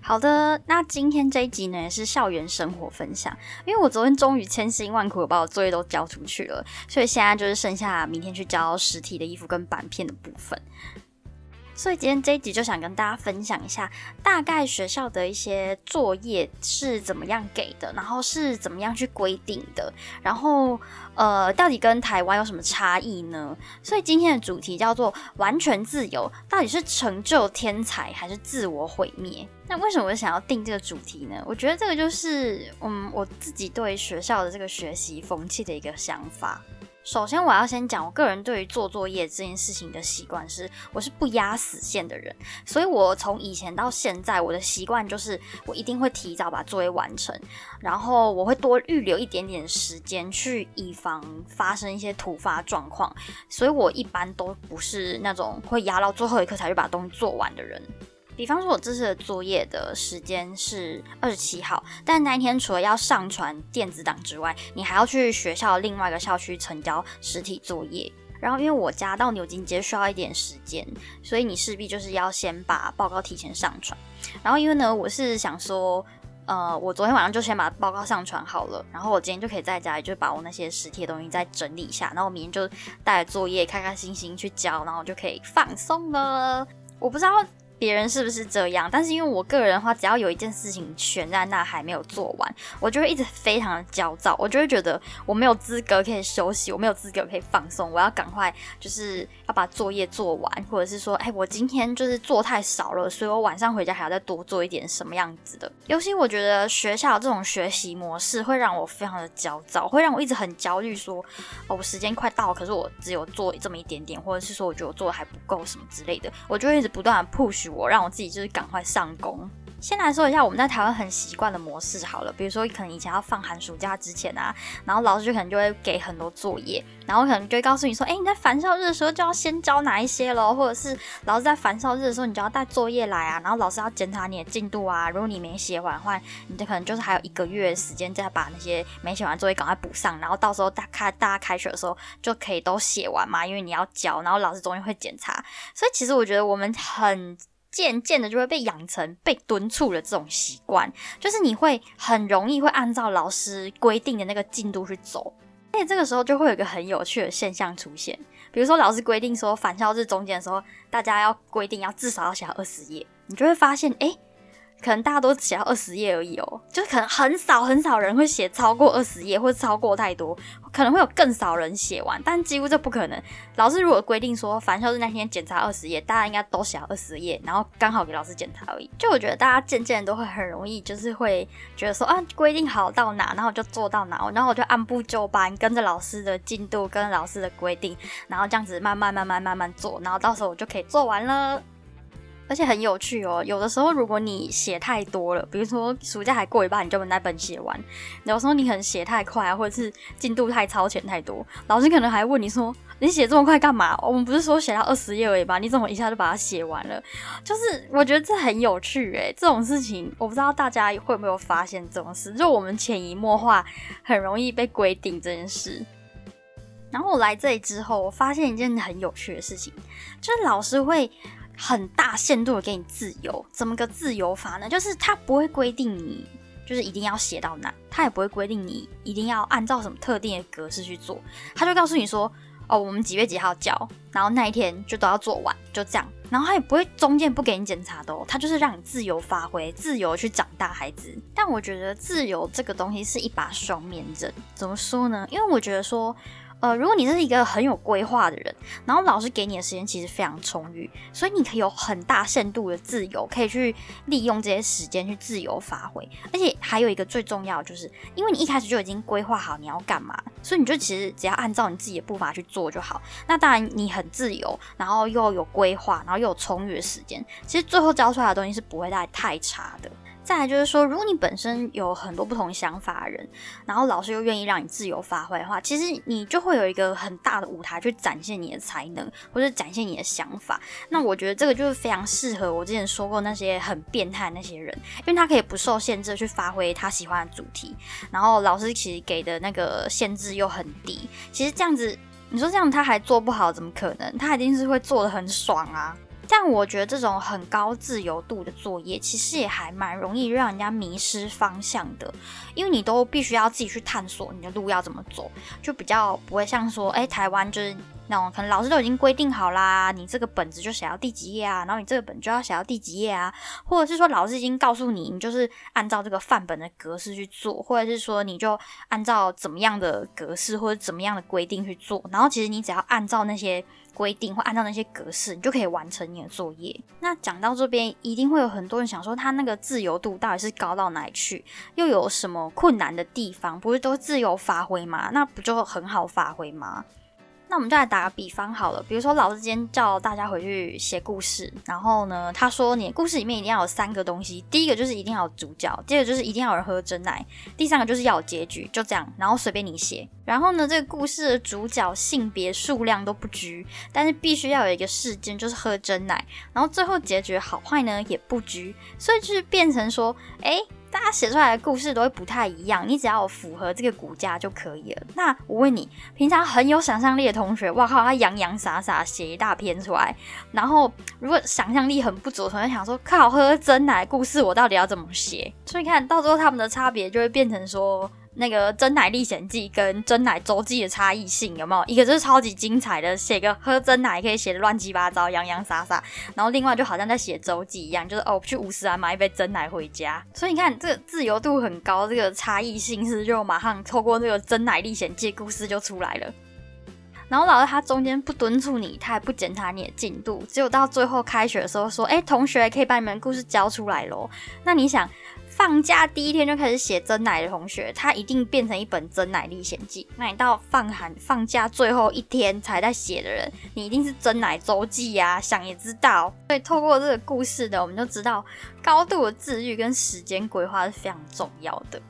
好的，那今天这一集呢也是校园生活分享，因为我昨天终于千辛万苦把我作业都交出去了，所以现在就是剩下明天去交实体的衣服跟板片的部分。所以今天这一集就想跟大家分享一下，大概学校的一些作业是怎么样给的，然后是怎么样去规定的，然后呃，到底跟台湾有什么差异呢？所以今天的主题叫做“完全自由”，到底是成就天才还是自我毁灭？那为什么我想要定这个主题呢？我觉得这个就是嗯，我自己对学校的这个学习风气的一个想法。首先，我要先讲我个人对于做作业这件事情的习惯是，我是不压死线的人，所以我从以前到现在，我的习惯就是我一定会提早把作业完成，然后我会多预留一点点时间去以防发生一些突发状况，所以我一般都不是那种会压到最后一刻才去把东西做完的人。比方说，我这次的作业的时间是二十七号，但那一天除了要上传电子档之外，你还要去学校另外一个校区成交实体作业。然后，因为我家到牛津街需要一点时间，所以你势必就是要先把报告提前上传。然后，因为呢，我是想说，呃，我昨天晚上就先把报告上传好了，然后我今天就可以在家里就把我那些实体的东西再整理一下，然后我明天就带着作业开开心心去交，然后就可以放松了。我不知道。别人是不是这样？但是因为我个人的话，只要有一件事情悬在那还没有做完，我就会一直非常的焦躁，我就会觉得我没有资格可以休息，我没有资格可以放松，我要赶快就是要把作业做完，或者是说，哎，我今天就是做太少了，所以我晚上回家还要再多做一点什么样子的。尤其我觉得学校这种学习模式会让我非常的焦躁，会让我一直很焦虑，说哦，我时间快到，可是我只有做这么一点点，或者是说我觉得我做的还不够什么之类的，我就会一直不断的 push。我让我自己就是赶快上工。先来说一下我们在台湾很习惯的模式好了，比如说可能以前要放寒暑假之前啊，然后老师就可能就会给很多作业，然后可能就会告诉你说，哎，你在返校日的时候就要先交哪一些咯，或者是老师在返校日的时候你就要带作业来啊，然后老师要检查你的进度啊，如果你没写完的话，你就可能就是还有一个月时间再把那些没写完作业赶快补上，然后到时候大开大家开学的时候就可以都写完嘛，因为你要交，然后老师终于会检查，所以其实我觉得我们很。渐渐的就会被养成被敦促的这种习惯，就是你会很容易会按照老师规定的那个进度去走，而且这个时候就会有一个很有趣的现象出现，比如说老师规定说返校日中间的时候，大家要规定要至少要写二十页，你就会发现，哎。可能大家都写到二十页而已哦，就是可能很少很少人会写超过二十页，或者超过太多，可能会有更少人写完，但几乎这不可能。老师如果规定说返校日那天检查二十页，大家应该都写二十页，然后刚好给老师检查而已。就我觉得大家渐渐都会很容易，就是会觉得说啊，规定好到哪，然后就做到哪，然后我就按部就班，跟着老师的进度，跟老师的规定，然后这样子慢慢慢慢慢慢做，然后到时候我就可以做完了。而且很有趣哦，有的时候如果你写太多了，比如说暑假还过一半你就把那本写完，有时候你可能写太快，或者是进度太超前太多，老师可能还问你说：“你写这么快干嘛？我们不是说写到二十页而已吗？你怎么一下就把它写完了？”就是我觉得这很有趣诶，这种事情我不知道大家会不会有发现这种事，就我们潜移默化很容易被规定这件事。然后我来这里之后，我发现一件很有趣的事情，就是老师会。很大限度的给你自由，怎么个自由法呢？就是他不会规定你，就是一定要写到哪，他也不会规定你一定要按照什么特定的格式去做，他就告诉你说，哦，我们几月几号交，然后那一天就都要做完，就这样，然后他也不会中间不给你检查的，他就是让你自由发挥，自由去长大孩子。但我觉得自由这个东西是一把双面刃，怎么说呢？因为我觉得说。呃，如果你是一个很有规划的人，然后老师给你的时间其实非常充裕，所以你可以有很大限度的自由，可以去利用这些时间去自由发挥。而且还有一个最重要，就是因为你一开始就已经规划好你要干嘛，所以你就其实只要按照你自己的步伐去做就好。那当然你很自由，然后又有规划，然后又有充裕的时间，其实最后交出来的东西是不会太太差的。再来就是说，如果你本身有很多不同想法的人，然后老师又愿意让你自由发挥的话，其实你就会有一个很大的舞台去展现你的才能，或者展现你的想法。那我觉得这个就是非常适合我之前说过那些很变态那些人，因为他可以不受限制去发挥他喜欢的主题，然后老师其实给的那个限制又很低。其实这样子，你说这样他还做不好，怎么可能？他一定是会做的很爽啊！但我觉得这种很高自由度的作业，其实也还蛮容易让人家迷失方向的，因为你都必须要自己去探索你的路要怎么走，就比较不会像说，哎，台湾就是那种可能老师都已经规定好啦，你这个本子就写到第几页啊，然后你这个本就要写到第几页啊，或者是说老师已经告诉你，你就是按照这个范本的格式去做，或者是说你就按照怎么样的格式或者怎么样的规定去做，然后其实你只要按照那些。规定或按照那些格式，你就可以完成你的作业。那讲到这边，一定会有很多人想说，他那个自由度到底是高到哪里去？又有什么困难的地方？不是都自由发挥吗？那不就很好发挥吗？那我们就来打个比方好了，比如说老师今天叫大家回去写故事，然后呢，他说你故事里面一定要有三个东西，第一个就是一定要有主角，第二个就是一定要有人喝真奶，第三个就是要有结局，就这样，然后随便你写。然后呢，这个故事的主角性别数量都不拘，但是必须要有一个事件，就是喝真奶，然后最后结局好坏呢也不拘，所以就是变成说，哎。大家写出来的故事都会不太一样，你只要符合这个骨架就可以了。那我问你，平常很有想象力的同学，哇靠，他洋洋洒洒写一大篇出来，然后如果想象力很不足的同学想说，靠，喝真奶故事我到底要怎么写？所以看到最后他们的差别就会变成说。那个《真奶历险记》跟《真奶周记》的差异性有没有？一个就是超级精彩的，写个喝真奶可以写的乱七八糟、洋洋洒洒，然后另外就好像在写周记一样，就是哦，去五十兰买一杯真奶回家。所以你看，这个自由度很高，这个差异性是就马上透过这个《真奶历险记》故事就出来了。然后老师他中间不敦促你，他也不检查你的进度，只有到最后开学的时候说：“哎，同学可以把你们故事交出来喽。”那你想？放假第一天就开始写真奶的同学，他一定变成一本真奶历险记。那你到放寒放假最后一天才在写的人，你一定是真奶周记呀。想也知道，所以透过这个故事呢，我们就知道高度的自律跟时间规划是非常重要的。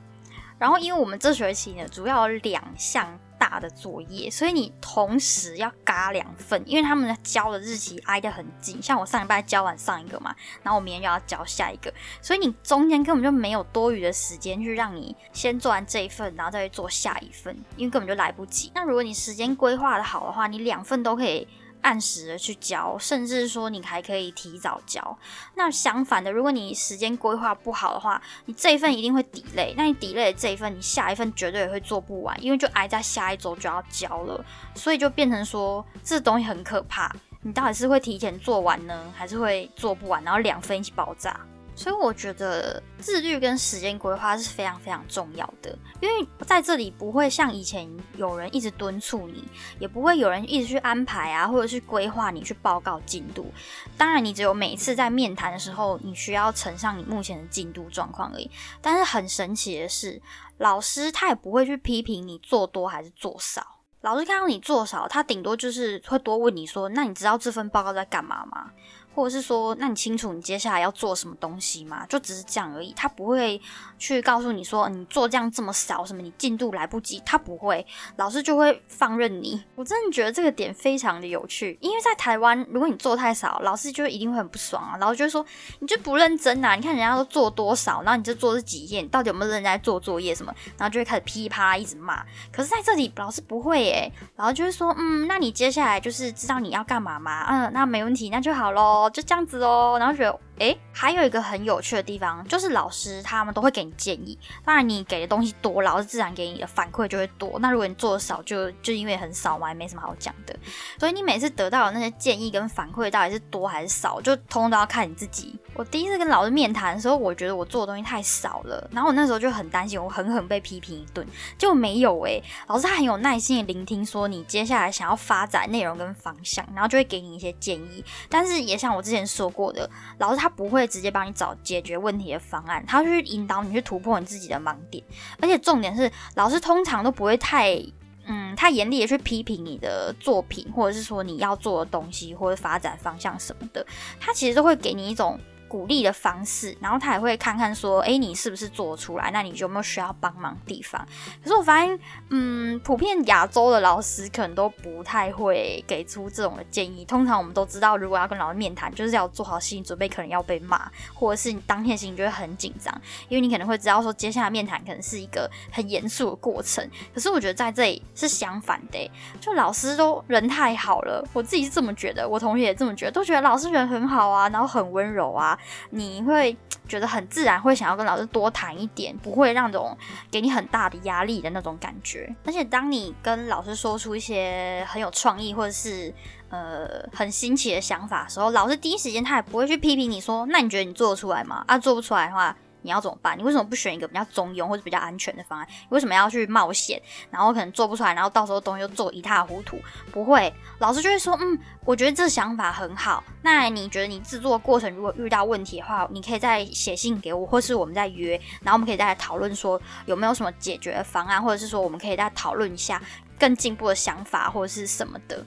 然后，因为我们这学期呢，主要有两项。大的作业，所以你同时要嘎两份，因为他们交的日期挨得很近。像我上礼拜交完上一个嘛，然后我明天就要交下一个，所以你中间根本就没有多余的时间去让你先做完这一份，然后再去做下一份，因为根本就来不及。那如果你时间规划的好的话，你两份都可以。按时的去交，甚至说你还可以提早交。那相反的，如果你时间规划不好的话，你这一份一定会抵累。那你抵累这一份，你下一份绝对也会做不完，因为就挨在下一周就要交了。所以就变成说，这东西很可怕。你到底是会提前做完呢，还是会做不完，然后两份一起爆炸？所以我觉得自律跟时间规划是非常非常重要的，因为在这里不会像以前有人一直敦促你，也不会有人一直去安排啊，或者是规划你去报告进度。当然，你只有每一次在面谈的时候，你需要呈上你目前的进度状况而已。但是很神奇的是，老师他也不会去批评你做多还是做少。老师看到你做少，他顶多就是会多问你说：“那你知道这份报告在干嘛吗？”或者是说，那你清楚你接下来要做什么东西吗？就只是这样而已，他不会去告诉你说你做这样这么少，什么你进度来不及，他不会，老师就会放任你。我真的觉得这个点非常的有趣，因为在台湾，如果你做太少，老师就一定会很不爽啊，然后就会说你就不认真啊，你看人家都做多少，然后你这做这几页，到底有没有认真在做作业什么，然后就会开始噼里啪啦一直骂。可是在这里，老师不会诶，然后就会说，嗯，那你接下来就是知道你要干嘛吗？嗯，那没问题，那就好喽。就这样子哦，然后觉得。诶，还有一个很有趣的地方，就是老师他们都会给你建议。当然，你给的东西多，老师自然给你的反馈就会多。那如果你做的少，就就因为很少嘛，也没什么好讲的。所以你每次得到的那些建议跟反馈到底是多还是少，就通通都要看你自己。我第一次跟老师面谈的时候，我觉得我做的东西太少了，然后我那时候就很担心，我狠狠被批评一顿。就没有诶，老师他很有耐心的聆听，说你接下来想要发展内容跟方向，然后就会给你一些建议。但是也像我之前说过的，老师他。不会直接帮你找解决问题的方案，他去引导你去突破你自己的盲点，而且重点是，老师通常都不会太，嗯，太严厉的去批评你的作品，或者是说你要做的东西或者发展方向什么的，他其实都会给你一种鼓励的方式，然后他也会看看说，哎，你是不是做出来？那你有没有需要帮忙的地方？可是我发现，嗯，普遍亚洲的老师可能都不太会给出这种的建议。通常我们都知道，如果要跟老师面谈，就是要做好心理准备，可能要被骂，或者是你当天心情就会很紧张，因为你可能会知道说，接下来面谈可能是一个很严肃的过程。可是我觉得在这里是相反的，就老师都人太好了，我自己是这么觉得，我同学也这么觉得，都觉得老师人很好啊，然后很温柔啊。你会觉得很自然，会想要跟老师多谈一点，不会那种给你很大的压力的那种感觉。而且当你跟老师说出一些很有创意或者是呃很新奇的想法的时候，老师第一时间他也不会去批评你说，那你觉得你做得出来吗？啊，做不出来的话。你要怎么办？你为什么不选一个比较中庸或者比较安全的方案？你为什么要去冒险？然后可能做不出来，然后到时候东西又做一塌糊涂？不会，老师就会说，嗯，我觉得这想法很好。那你觉得你制作过程如果遇到问题的话，你可以再写信给我，或是我们再约，然后我们可以再来讨论说有没有什么解决的方案，或者是说我们可以再讨论一下更进步的想法或者是什么的。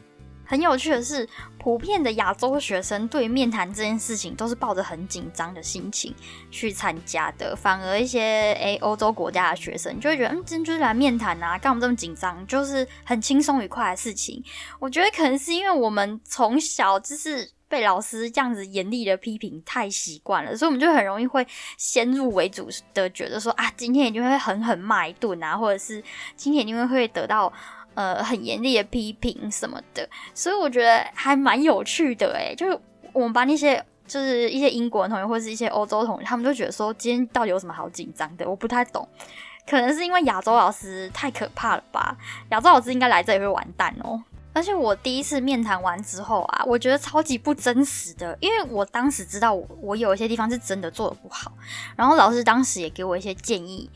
很有趣的是，普遍的亚洲学生对面谈这件事情都是抱着很紧张的心情去参加的，反而一些诶欧洲国家的学生就会觉得，嗯，今天就是来面谈啊，干嘛这么紧张？就是很轻松愉快的事情。我觉得可能是因为我们从小就是被老师这样子严厉的批评太习惯了，所以我们就很容易会先入为主的觉得说啊，今天一定会狠狠骂一顿啊，或者是今天一定会得到。呃，很严厉的批评什么的，所以我觉得还蛮有趣的诶，就是我们班那些就是一些英国同学或者是一些欧洲同学，他们都觉得说今天到底有什么好紧张的？我不太懂，可能是因为亚洲老师太可怕了吧？亚洲老师应该来这里会完蛋哦。而且我第一次面谈完之后啊，我觉得超级不真实的，因为我当时知道我我有一些地方是真的做的不好，然后老师当时也给我一些建议。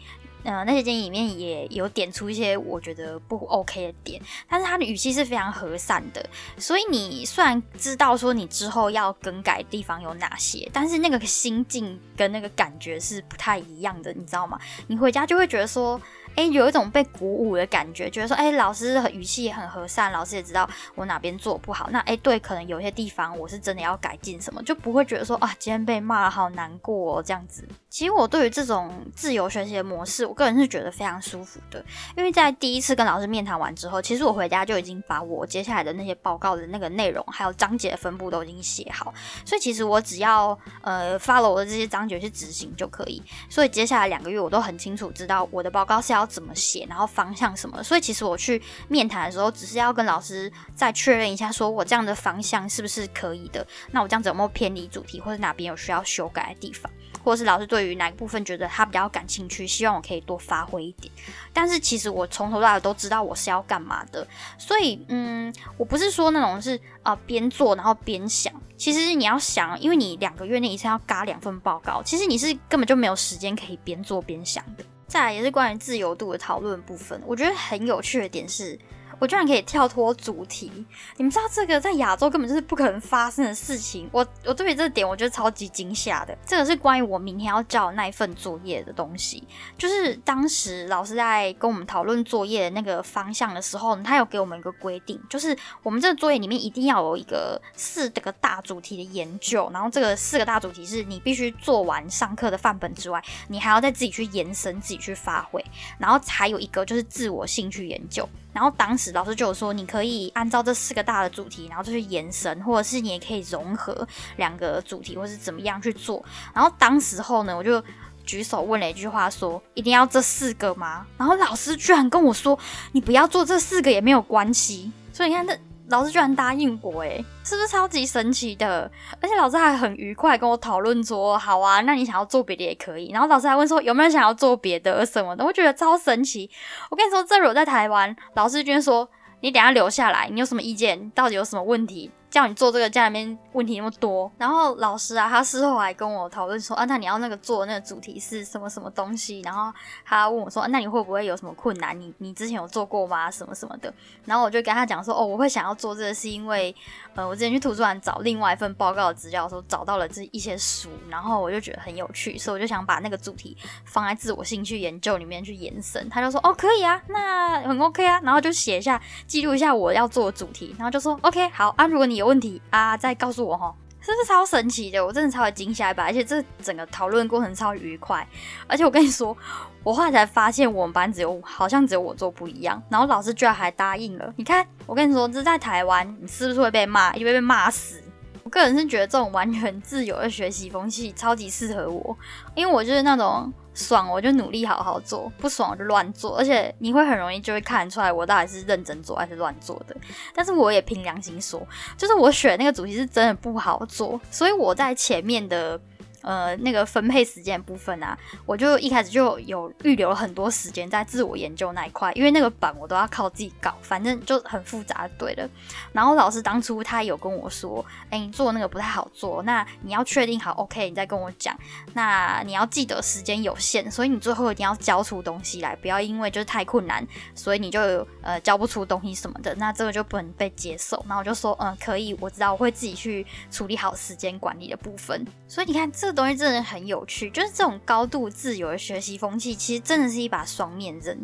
呃，那些建议里面也有点出一些我觉得不 OK 的点，但是他的语气是非常和善的，所以你虽然知道说你之后要更改地方有哪些，但是那个心境跟那个感觉是不太一样的，你知道吗？你回家就会觉得说。哎，有一种被鼓舞的感觉，觉得说，哎，老师语气也很和善，老师也知道我哪边做不好。那，哎，对，可能有些地方我是真的要改进什么，就不会觉得说，啊，今天被骂，好难过哦，这样子。其实我对于这种自由学习的模式，我个人是觉得非常舒服的。因为在第一次跟老师面谈完之后，其实我回家就已经把我接下来的那些报告的那个内容，还有章节的分布都已经写好，所以其实我只要呃 follow 我的这些章节去执行就可以。所以接下来两个月，我都很清楚知道我的报告是要怎么写，然后方向什么。所以其实我去面谈的时候，只是要跟老师再确认一下，说我这样的方向是不是可以的。那我这样子有没有偏离主题，或者哪边有需要修改的地方？或是老师对于哪个部分觉得他比较感兴趣，希望我可以多发挥一点。但是其实我从头到尾都知道我是要干嘛的，所以嗯，我不是说那种是啊边做然后边想。其实你要想，因为你两个月内一次要嘎两份报告，其实你是根本就没有时间可以边做边想的。再来也是关于自由度的讨论部分，我觉得很有趣的点是。我居然可以跳脱主题，你们知道这个在亚洲根本就是不可能发生的事情。我我对于这点我觉得超级惊吓的。这个是关于我明天要交的那一份作业的东西，就是当时老师在跟我们讨论作业的那个方向的时候，他有给我们一个规定，就是我们这个作业里面一定要有一个四个大主题的研究，然后这个四个大主题是你必须做完上课的范本之外，你还要再自己去延伸、自己去发挥，然后还有一个就是自我兴趣研究。然后当时老师就有说，你可以按照这四个大的主题，然后就去延伸，或者是你也可以融合两个主题，或是怎么样去做。然后当时候呢，我就举手问了一句话，说一定要这四个吗？然后老师居然跟我说，你不要做这四个也没有关系。所以你看这。老师居然答应我，诶，是不是超级神奇的？而且老师还很愉快跟我讨论说，好啊，那你想要做别的也可以。然后老师还问说，有没有想要做别的什么的？我觉得超神奇。我跟你说，这如果在台湾，老师居然说，你等下留下来，你有什么意见？到底有什么问题？叫你做这个，家里面问题那么多，然后老师啊，他事后还跟我讨论说，啊，那你要那个做那个主题是什么什么东西？然后他问我说，啊那你会不会有什么困难？你你之前有做过吗？什么什么的？然后我就跟他讲说，哦，我会想要做这个，是因为，呃，我之前去图书馆找另外一份报告的资料的时候，找到了这一些书，然后我就觉得很有趣，所以我就想把那个主题放在自我兴趣研究里面去延伸。他就说，哦，可以啊，那很 OK 啊，然后就写一下，记录一下我要做的主题，然后就说，OK，好啊，如果你有问题啊，再告诉我哈。是不是超神奇的？我真的超惊吓吧！而且这整个讨论过程超愉快。而且我跟你说，我后来才发现我们班只有好像只有我做不一样，然后老师居然还答应了。你看，我跟你说，这在台湾，你是不是会被骂？会被骂死。我个人是觉得这种完全自由的学习风气超级适合我，因为我就是那种爽我就努力好好做，不爽我就乱做，而且你会很容易就会看出来我到底是认真做还是乱做的。但是我也凭良心说，就是我选那个主题是真的不好做，所以我在前面的。呃，那个分配时间部分啊，我就一开始就有预留了很多时间在自我研究那一块，因为那个版我都要靠自己搞，反正就很复杂，对了。然后老师当初他有跟我说，哎，你做那个不太好做，那你要确定好，OK，你再跟我讲。那你要记得时间有限，所以你最后一定要交出东西来，不要因为就是太困难，所以你就呃交不出东西什么的，那这个就不能被接受。然后我就说，嗯，可以，我知道我会自己去处理好时间管理的部分。所以你看这。这东西真的很有趣，就是这种高度自由的学习风气，其实真的是一把双面刃。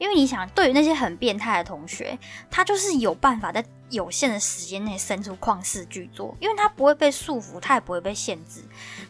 因为你想，对于那些很变态的同学，他就是有办法在。有限的时间内生出旷世巨作，因为它不会被束缚，它也不会被限制。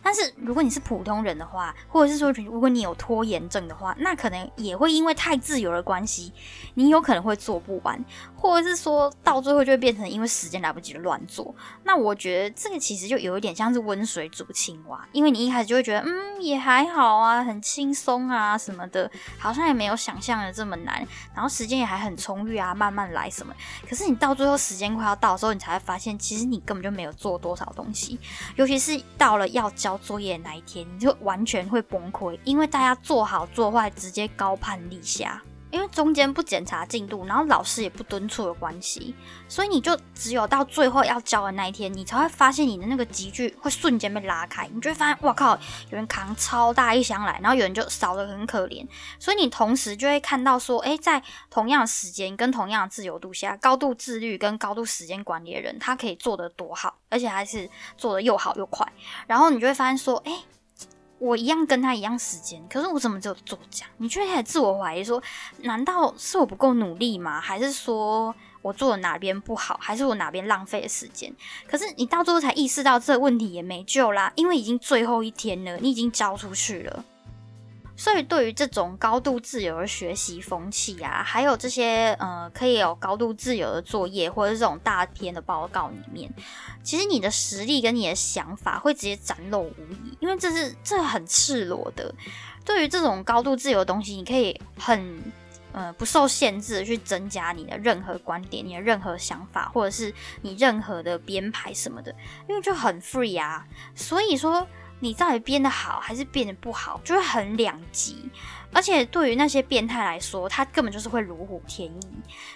但是如果你是普通人的话，或者是说如果你有拖延症的话，那可能也会因为太自由的关系，你有可能会做不完，或者是说到最后就会变成因为时间来不及乱做。那我觉得这个其实就有一点像是温水煮青蛙，因为你一开始就会觉得嗯也还好啊，很轻松啊什么的，好像也没有想象的这么难，然后时间也还很充裕啊，慢慢来什么。可是你到最后时间快要到的时候，你才会发现，其实你根本就没有做多少东西。尤其是到了要交作业那一天，你就完全会崩溃，因为大家做好做坏，直接高攀立下。因为中间不检查进度，然后老师也不敦促的关系，所以你就只有到最后要交的那一天，你才会发现你的那个集聚会瞬间被拉开，你就会发现，哇靠，有人扛超大一箱来，然后有人就少的很可怜，所以你同时就会看到说，哎，在同样的时间跟同样的自由度下，高度自律跟高度时间管理的人，他可以做得多好，而且还是做得又好又快，然后你就会发现说，哎。我一样跟他一样时间，可是我怎么只有做这样？你就会开始自我怀疑，说难道是我不够努力吗？还是说我做的哪边不好？还是我哪边浪费了时间？可是你到最后才意识到这问题也没救啦，因为已经最后一天了，你已经交出去了。所以，对于这种高度自由的学习风气啊，还有这些呃可以有高度自由的作业，或者这种大篇的报告里面，其实你的实力跟你的想法会直接展露无遗，因为这是这很赤裸的。对于这种高度自由的东西，你可以很呃不受限制的去增加你的任何观点、你的任何想法，或者是你任何的编排什么的，因为就很 free 啊。所以说。你到底编的好还是编的不好，就会很两极。而且对于那些变态来说，他根本就是会如虎添翼。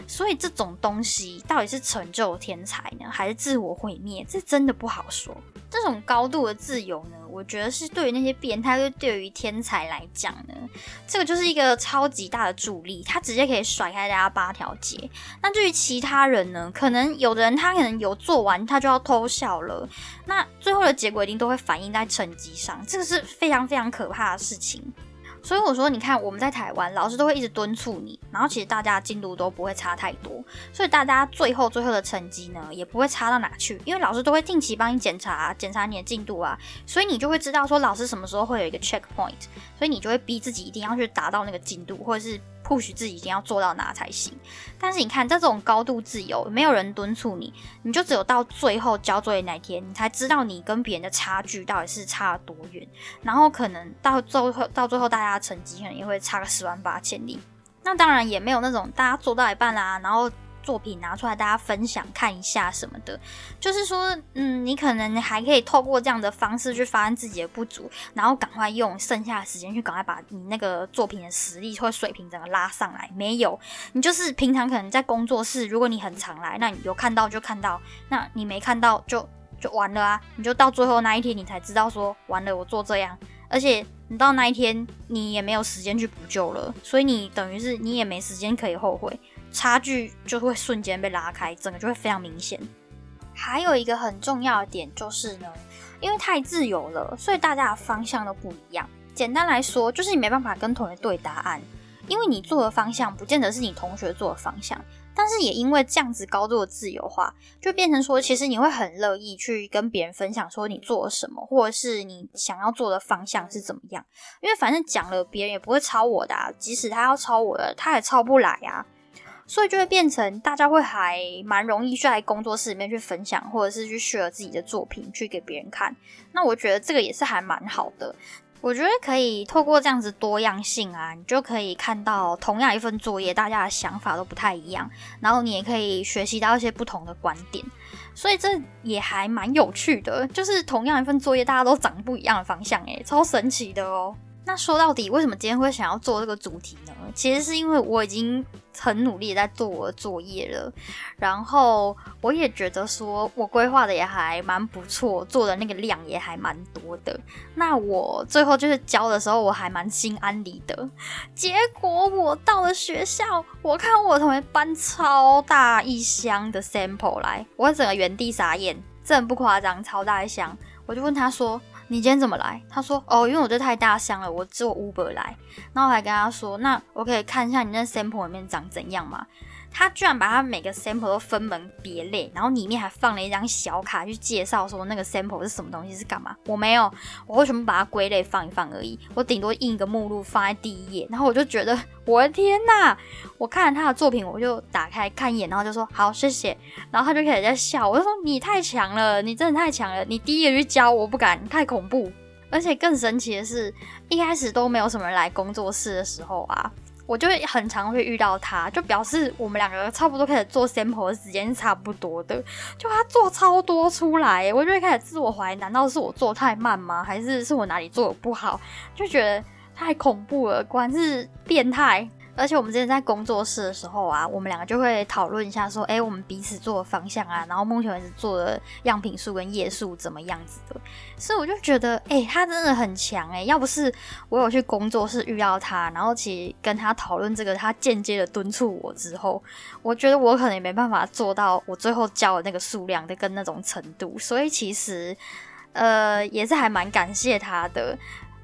所以这种东西到底是成就天才呢，还是自我毁灭？这真的不好说。这种高度的自由呢，我觉得是对于那些变态，就对于天才来讲呢，这个就是一个超级大的助力，他直接可以甩开大家八条街。那对于其他人呢，可能有的人他可能有做完，他就要偷笑了。那最后的结果一定都会反映在成绩上，这个是非常非常可怕的事情。所以我说，你看我们在台湾，老师都会一直敦促你，然后其实大家进度都不会差太多，所以大家最后最后的成绩呢，也不会差到哪去，因为老师都会定期帮你检查检查你的进度啊，所以你就会知道说老师什么时候会有一个 check point，所以你就会逼自己一定要去达到那个进度，或者是。或许自己一定要做到哪才行，但是你看这种高度自由，没有人敦促你，你就只有到最后交作业那天，你才知道你跟别人的差距到底是差了多远，然后可能到最后到最后大家的成绩可能也会差个十万八千里。那当然也没有那种大家做到一半啦，然后。作品拿出来，大家分享看一下什么的，就是说，嗯，你可能还可以透过这样的方式去发现自己的不足，然后赶快用剩下的时间去赶快把你那个作品的实力或水平整个拉上来。没有，你就是平常可能在工作室，如果你很常来，那你有看到就看到，那你没看到就就完了啊！你就到最后那一天，你才知道说完了，我做这样，而且你到那一天你也没有时间去补救了，所以你等于是你也没时间可以后悔。差距就会瞬间被拉开，整个就会非常明显。还有一个很重要的点就是呢，因为太自由了，所以大家的方向都不一样。简单来说，就是你没办法跟同学对答案，因为你做的方向不见得是你同学做的方向。但是也因为这样子高度的自由化，就变成说，其实你会很乐意去跟别人分享说你做了什么，或者是你想要做的方向是怎么样。因为反正讲了，别人也不会抄我的，即使他要抄我的，他也抄不来啊。所以就会变成大家会还蛮容易在工作室里面去分享，或者是去 share 自己的作品去给别人看。那我觉得这个也是还蛮好的。我觉得可以透过这样子多样性啊，你就可以看到同样一份作业，大家的想法都不太一样，然后你也可以学习到一些不同的观点，所以这也还蛮有趣的。就是同样一份作业，大家都长不一样的方向，诶，超神奇的哦。那说到底，为什么今天会想要做这个主题呢？其实是因为我已经很努力在做我的作业了，然后我也觉得说我规划的也还蛮不错，做的那个量也还蛮多的。那我最后就是交的时候，我还蛮心安理得。结果我到了学校，我看我同学搬超大一箱的 sample 来，我整个原地傻眼，真不夸张，超大一箱。我就问他说。你今天怎么来？他说哦，因为我这太大箱了，我坐 Uber 来。然后我还跟他说，那我可以看一下你那 sample 里面长怎样吗？他居然把他每个 sample 都分门别类，然后里面还放了一张小卡去介绍说那个 sample 是什么东西是干嘛。我没有，我为什么把它归类放一放而已？我顶多印一个目录放在第一页，然后我就觉得我的天呐！我看了他的作品，我就打开看一眼，然后就说好谢谢。然后他就开始在笑，我就说你太强了，你真的太强了，你第一个去教我不敢，太恐怖。而且更神奇的是，一开始都没有什么人来工作室的时候啊。我就会很常会遇到他，就表示我们两个差不多开始做 sample 的时间是差不多的。就他做超多出来，我就会开始自我怀疑：难道是我做太慢吗？还是是我哪里做的不好？就觉得太恐怖了，果然是变态。而且我们之前在工作室的时候啊，我们两个就会讨论一下，说，哎，我们彼此做的方向啊，然后目前为止做的样品数跟页数怎么样子的。所以我就觉得，哎，他真的很强哎！要不是我有去工作室遇到他，然后其实跟他讨论这个，他间接的敦促我之后，我觉得我可能也没办法做到我最后交的那个数量的跟那种程度。所以其实，呃，也是还蛮感谢他的。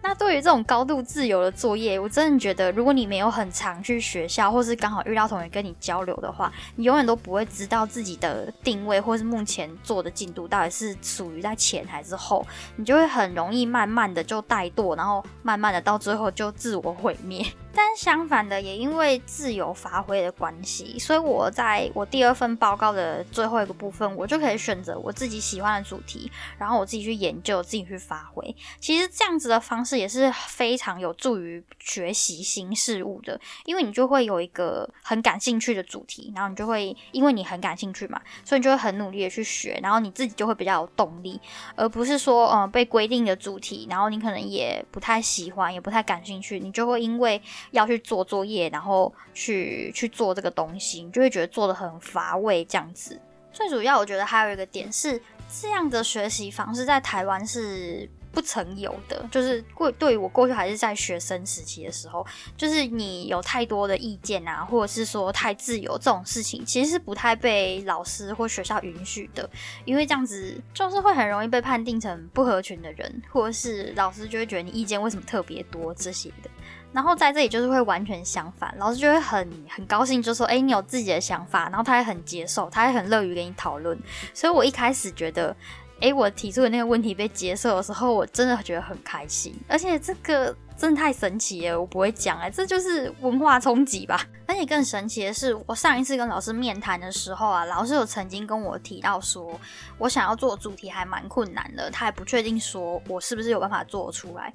那对于这种高度自由的作业，我真的觉得，如果你没有很常去学校，或是刚好遇到同学跟你交流的话，你永远都不会知道自己的定位，或是目前做的进度到底是属于在前还是后，你就会很容易慢慢的就怠惰，然后慢慢的到最后就自我毁灭。但相反的，也因为自由发挥的关系，所以我在我第二份报告的最后一个部分，我就可以选择我自己喜欢的主题，然后我自己去研究，自己去发挥。其实这样子的方式也是非常有助于学习新事物的，因为你就会有一个很感兴趣的主题，然后你就会因为你很感兴趣嘛，所以你就会很努力的去学，然后你自己就会比较有动力，而不是说嗯被规定的主题，然后你可能也不太喜欢，也不太感兴趣，你就会因为要去做作业，然后去去做这个东西，你就会觉得做的很乏味这样子。最主要，我觉得还有一个点是，这样的学习方式在台湾是。不曾有的，就是过对于我过去还是在学生时期的时候，就是你有太多的意见啊，或者是说太自由这种事情，其实是不太被老师或学校允许的，因为这样子就是会很容易被判定成不合群的人，或者是老师就会觉得你意见为什么特别多这些的。然后在这里就是会完全相反，老师就会很很高兴，就说：“哎，你有自己的想法。”然后他也很接受，他也很乐于跟你讨论。所以我一开始觉得。哎，我提出的那个问题被接受的时候，我真的觉得很开心，而且这个真的太神奇了，我不会讲哎，这就是文化冲击吧。而且更神奇的是，我上一次跟老师面谈的时候啊，老师有曾经跟我提到说，我想要做主题还蛮困难的，他也不确定说我是不是有办法做出来。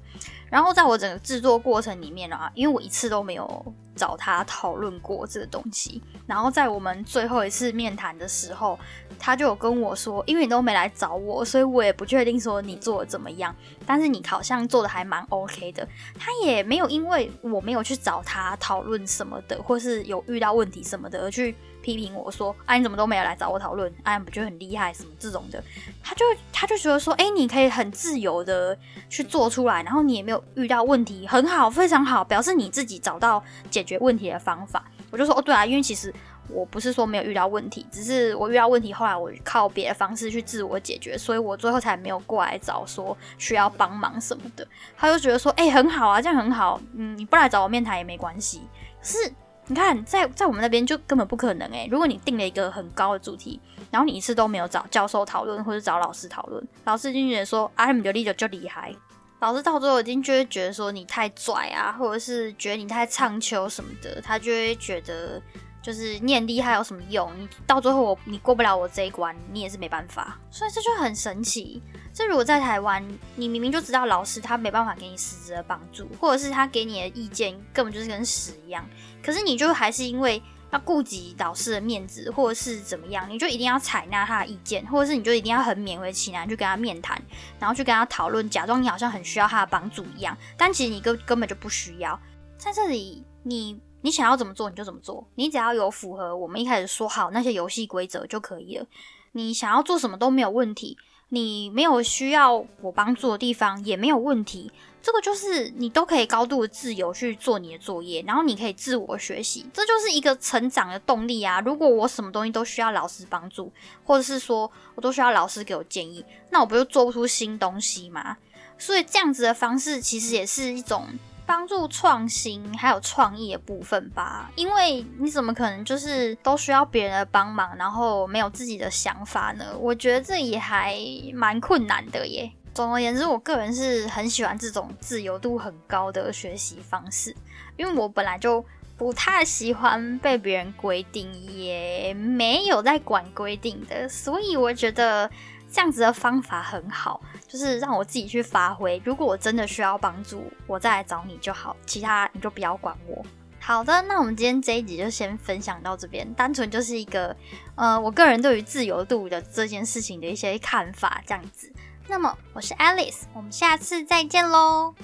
然后在我整个制作过程里面啊，因为我一次都没有找他讨论过这个东西，然后在我们最后一次面谈的时候，他就有跟我说，因为你都没来找我，所以我也不确定说你做的怎么样，但是你好像做的还蛮 OK 的。他也没有因为我没有去找他讨论什么的，或是有遇到问题什么的而去。批评我说：“啊，你怎么都没有来找我讨论？啊，不就很厉害什么这种的？”他就他就觉得说：“哎，你可以很自由的去做出来，然后你也没有遇到问题，很好，非常好，表示你自己找到解决问题的方法。”我就说：“哦，对啊，因为其实我不是说没有遇到问题，只是我遇到问题，后来我靠别的方式去自我解决，所以我最后才没有过来找说需要帮忙什么的。”他就觉得说：“哎，很好啊，这样很好，嗯，你不来找我面谈也没关系。”是。你看，在在我们那边就根本不可能诶。如果你定了一个很高的主题，然后你一次都没有找教授讨论或者找老师讨论，老师就觉得说啊，你就厉就就厉害。老师到最后已经就会觉得说你太拽啊，或者是觉得你太唱秋什么的，他就会觉得就是念厉害有什么用？你到最后我你过不了我这一关，你也是没办法。所以这就很神奇。这如果在台湾，你明明就知道老师他没办法给你实质的帮助，或者是他给你的意见根本就是跟屎一样，可是你就还是因为。要顾及老师的面子，或者是怎么样，你就一定要采纳他的意见，或者是你就一定要很勉为其难去跟他面谈，然后去跟他讨论，假装你好像很需要他的帮助一样，但其实你根根本就不需要。在这里，你你想要怎么做你就怎么做，你只要有符合我们一开始说好那些游戏规则就可以了。你想要做什么都没有问题，你没有需要我帮助的地方也没有问题。这个就是你都可以高度的自由去做你的作业，然后你可以自我学习，这就是一个成长的动力啊！如果我什么东西都需要老师帮助，或者是说我都需要老师给我建议，那我不就做不出新东西吗？所以这样子的方式其实也是一种帮助创新还有创意的部分吧。因为你怎么可能就是都需要别人的帮忙，然后没有自己的想法呢？我觉得这也还蛮困难的耶。总而言之，我个人是很喜欢这种自由度很高的学习方式，因为我本来就不太喜欢被别人规定，也没有在管规定的，所以我觉得这样子的方法很好，就是让我自己去发挥。如果我真的需要帮助，我再来找你就好，其他你就不要管我。好的，那我们今天这一集就先分享到这边，单纯就是一个呃，我个人对于自由度的这件事情的一些看法，这样子。那么，我是 Alice，我们下次再见喽。